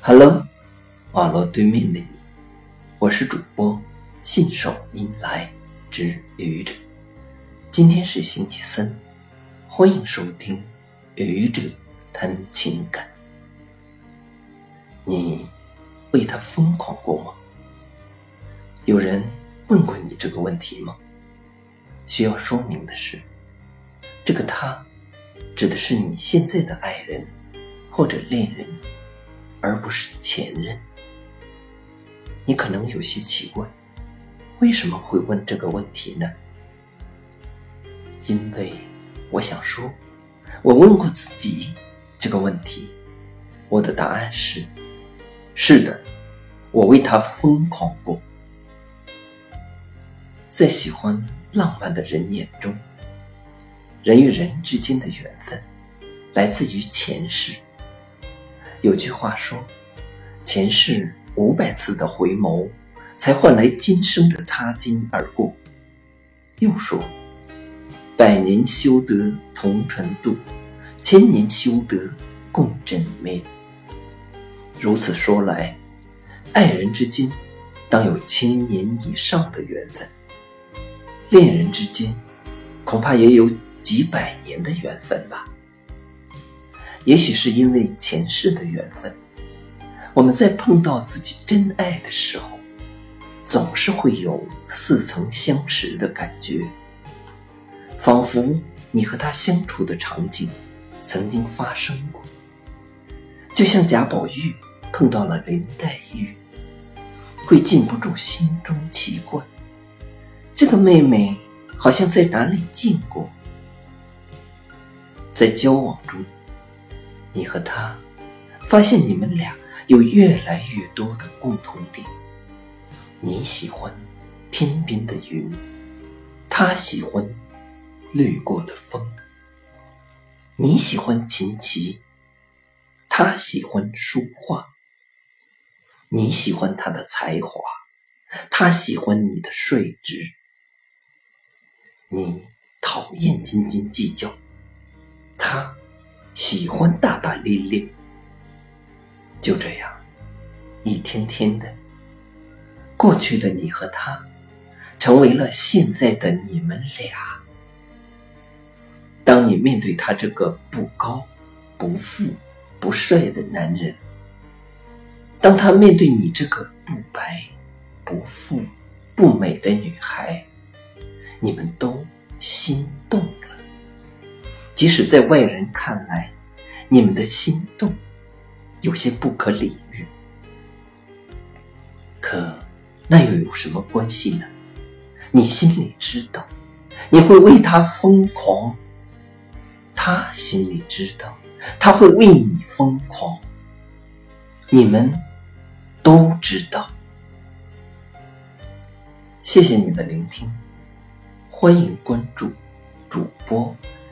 Hello，网络对面的你，我是主播信手拈来之愚者。今天是星期三，欢迎收听愚者谈情感。你为他疯狂过吗？有人问过你这个问题吗？需要说明的是，这个他指的是你现在的爱人或者恋人。而不是前任，你可能有些奇怪，为什么会问这个问题呢？因为我想说，我问过自己这个问题，我的答案是：是的，我为他疯狂过。在喜欢浪漫的人眼中，人与人之间的缘分来自于前世。有句话说：“前世五百次的回眸，才换来今生的擦肩而过。”又说：“百年修得同船渡，千年修得共枕眠。”如此说来，爱人之间当有千年以上的缘分，恋人之间恐怕也有几百年的缘分吧。也许是因为前世的缘分，我们在碰到自己真爱的时候，总是会有似曾相识的感觉，仿佛你和他相处的场景曾经发生过。就像贾宝玉碰到了林黛玉，会禁不住心中奇怪：这个妹妹好像在哪里见过。在交往中。你和他发现你们俩有越来越多的共同点。你喜欢天边的云，他喜欢掠过的风。你喜欢琴棋，他喜欢书画。你喜欢他的才华，他喜欢你的率直。你讨厌斤斤计较，他。喜欢大大咧咧，就这样，一天天的过去的你和他，成为了现在的你们俩。当你面对他这个不高、不富、不帅的男人，当他面对你这个不白、不富、不美的女孩，你们都心动。即使在外人看来，你们的心动有些不可理喻，可那又有什么关系呢？你心里知道，你会为他疯狂；他心里知道，他会为你疯狂。你们都知道。谢谢你的聆听，欢迎关注主播。